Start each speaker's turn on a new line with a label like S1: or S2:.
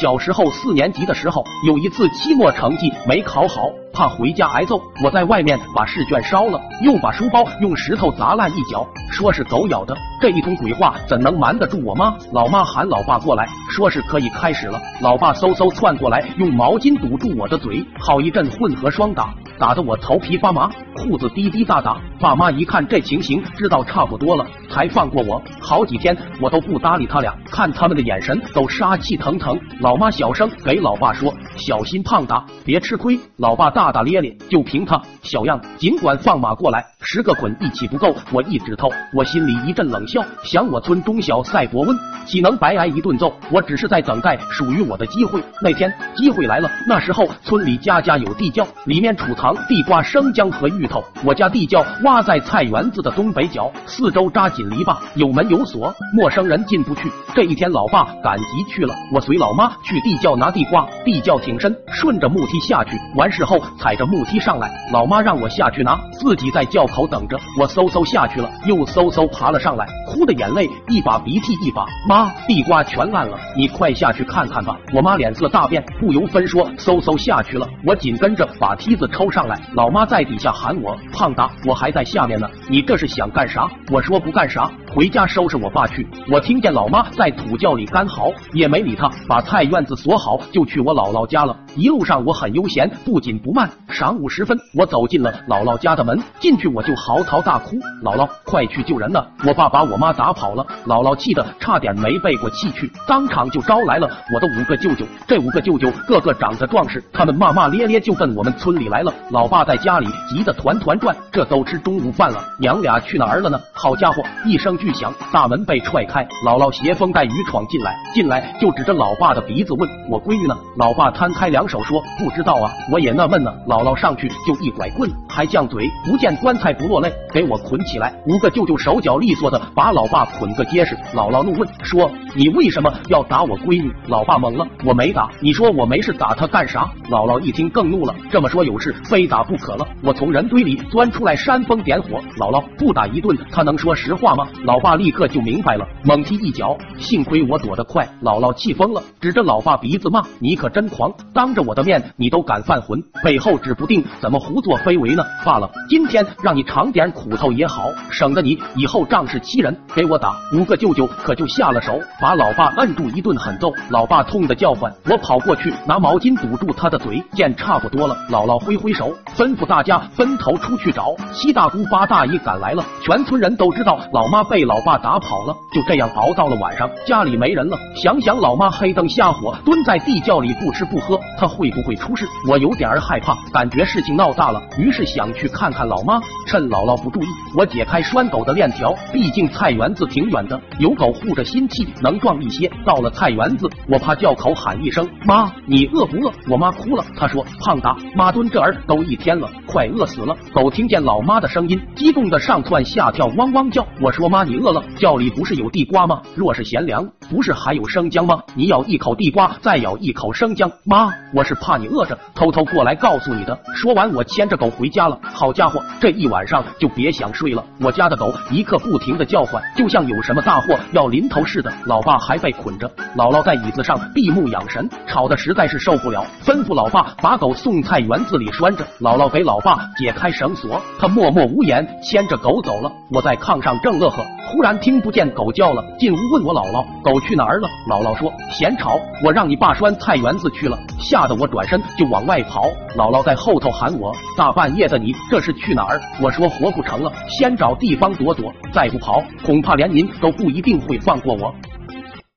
S1: 小时候四年级的时候，有一次期末成绩没考好，怕回家挨揍，我在外面把试卷烧了，又把书包用石头砸烂一角，说是狗咬的。这一通鬼话怎能瞒得住我妈？老妈喊老爸过来，说是可以开始了。老爸嗖嗖窜过来，用毛巾堵住我的嘴，好一阵混合双打，打得我头皮发麻，裤子滴滴答答。爸妈一看这情形，知道差不多了，才放过我。好几天我都不搭理他俩，看他们的眼神都杀气腾腾。老妈小声给老爸说：“小心胖达，别吃亏。”老爸大大咧咧，就凭他小样，尽管放马过来，十个捆一起不够，我一指头，我心里一阵冷笑，想我村中小赛博温，岂能白挨一顿揍？我只是在等待属于我的机会。那天机会来了，那时候村里家家有地窖，里面储藏地瓜、生姜和芋头。我家地窖挖在菜园子的东北角，四周扎紧篱笆，有门有锁，陌生人进不去。这一天，老爸赶集去了，我随老妈去地窖拿地瓜。地窖挺深，顺着木梯下去，完事后踩着木梯上来。老妈让我下去拿，自己在窖口等着。我嗖嗖下去了，又嗖嗖爬了上来，哭的眼泪一把鼻涕一把。妈，地瓜全烂了，你快下去看看吧。我妈脸色大变，不由分说，嗖嗖下去了。我紧跟着把梯子抽上来，老妈在底下喊喊我：“胖达，我还在下面呢，你这是想干啥？”我说不干啥，回家收拾我爸去。我听见老妈在土窖里干嚎，也没理他，把菜院子锁好，就去我姥姥家了。一路上我很悠闲，不紧不慢。晌午时分，我走进了姥姥家的门，进去我就嚎啕大哭：“姥姥，快去救人呐！我爸把我妈打跑了。”姥姥气得差点没背过气去，当场就招来了我的五个舅舅。这五个舅舅个个长得壮实，他们骂骂咧咧就奔我们村里来了。老爸在家里急得团团转，这都吃中午饭了，娘俩去哪儿了呢？好家伙！一声巨响，大门被踹开，姥姥携风带雨闯进来，进来就指着老爸的鼻子问我闺女呢。老爸摊开两手说不知道啊，我也纳闷呢。姥姥上去就一拐棍，还犟嘴，不见棺材不落泪，给我捆起来。五个舅舅手脚利索的把老爸捆个结实。姥姥怒问说你为什么要打我闺女？老爸懵了，我没打，你说我没事打他干啥？姥姥一听更怒了，这么说有事非打不可了。我从人堆里钻出来煽风点火，姥姥不打一顿，他能说实话吗？老爸立刻就明白了，猛踢一脚，幸亏我躲得快。姥姥气疯了，指着老爸鼻子骂：“你可真狂！当着我的面你都敢犯浑，背后指不定怎么胡作非为呢！罢了，今天让你尝点苦头也好，省得你以后仗势欺人，给我打！”五个舅舅可就下了手，把老爸摁住一顿狠揍。老爸痛得叫唤，我跑过去拿毛巾堵住他的嘴。见差不多了，姥姥挥挥手，吩咐大家分头出去找。七大姑八大姨赶来了，全村人都知道老妈被被老爸打跑了。就这样熬到了晚上，家里没人了。想想老妈黑灯瞎火蹲在地窖里不吃不喝，她会不会出事？我有点害怕，感觉事情闹大了，于是想去看看老妈。趁姥姥不注意，我解开拴狗的链条，毕竟菜园子挺远的，有狗护着心气能壮一些。到了菜园子，我怕叫口喊一声妈，你饿不饿？我妈哭了，她说胖达，妈蹲这儿都一天了，快饿死了。狗听见老妈的声音，激动的上蹿下跳，汪汪叫。我说妈，你饿了？窖里不是有地瓜吗？若是嫌凉，不是还有生姜吗？你咬一口地瓜，再咬一口生姜。妈，我是怕你饿着，偷偷过来告诉你的。说完，我牵着狗回家了。好家伙，这一晚上就别想睡了。我家的狗一刻不停的叫唤，就像有什么大祸要临头似的。老爸还被捆着，姥姥在椅子上闭目养神，吵得实在是受不了，吩咐老爸把狗送菜园子里拴着。姥姥给老爸解开绳索，他默默无言，牵着狗走了。我在炕上正乐呵，忽然听不见狗叫了，进屋问我姥姥狗去哪儿了。姥姥说嫌吵，我让你爸拴菜园子去了。吓得我转身就往外跑，姥姥在后头喊我，大半夜的你这是去哪儿？我说活不成了，先找地方躲躲，再不跑，恐怕连您都不一定会放过我。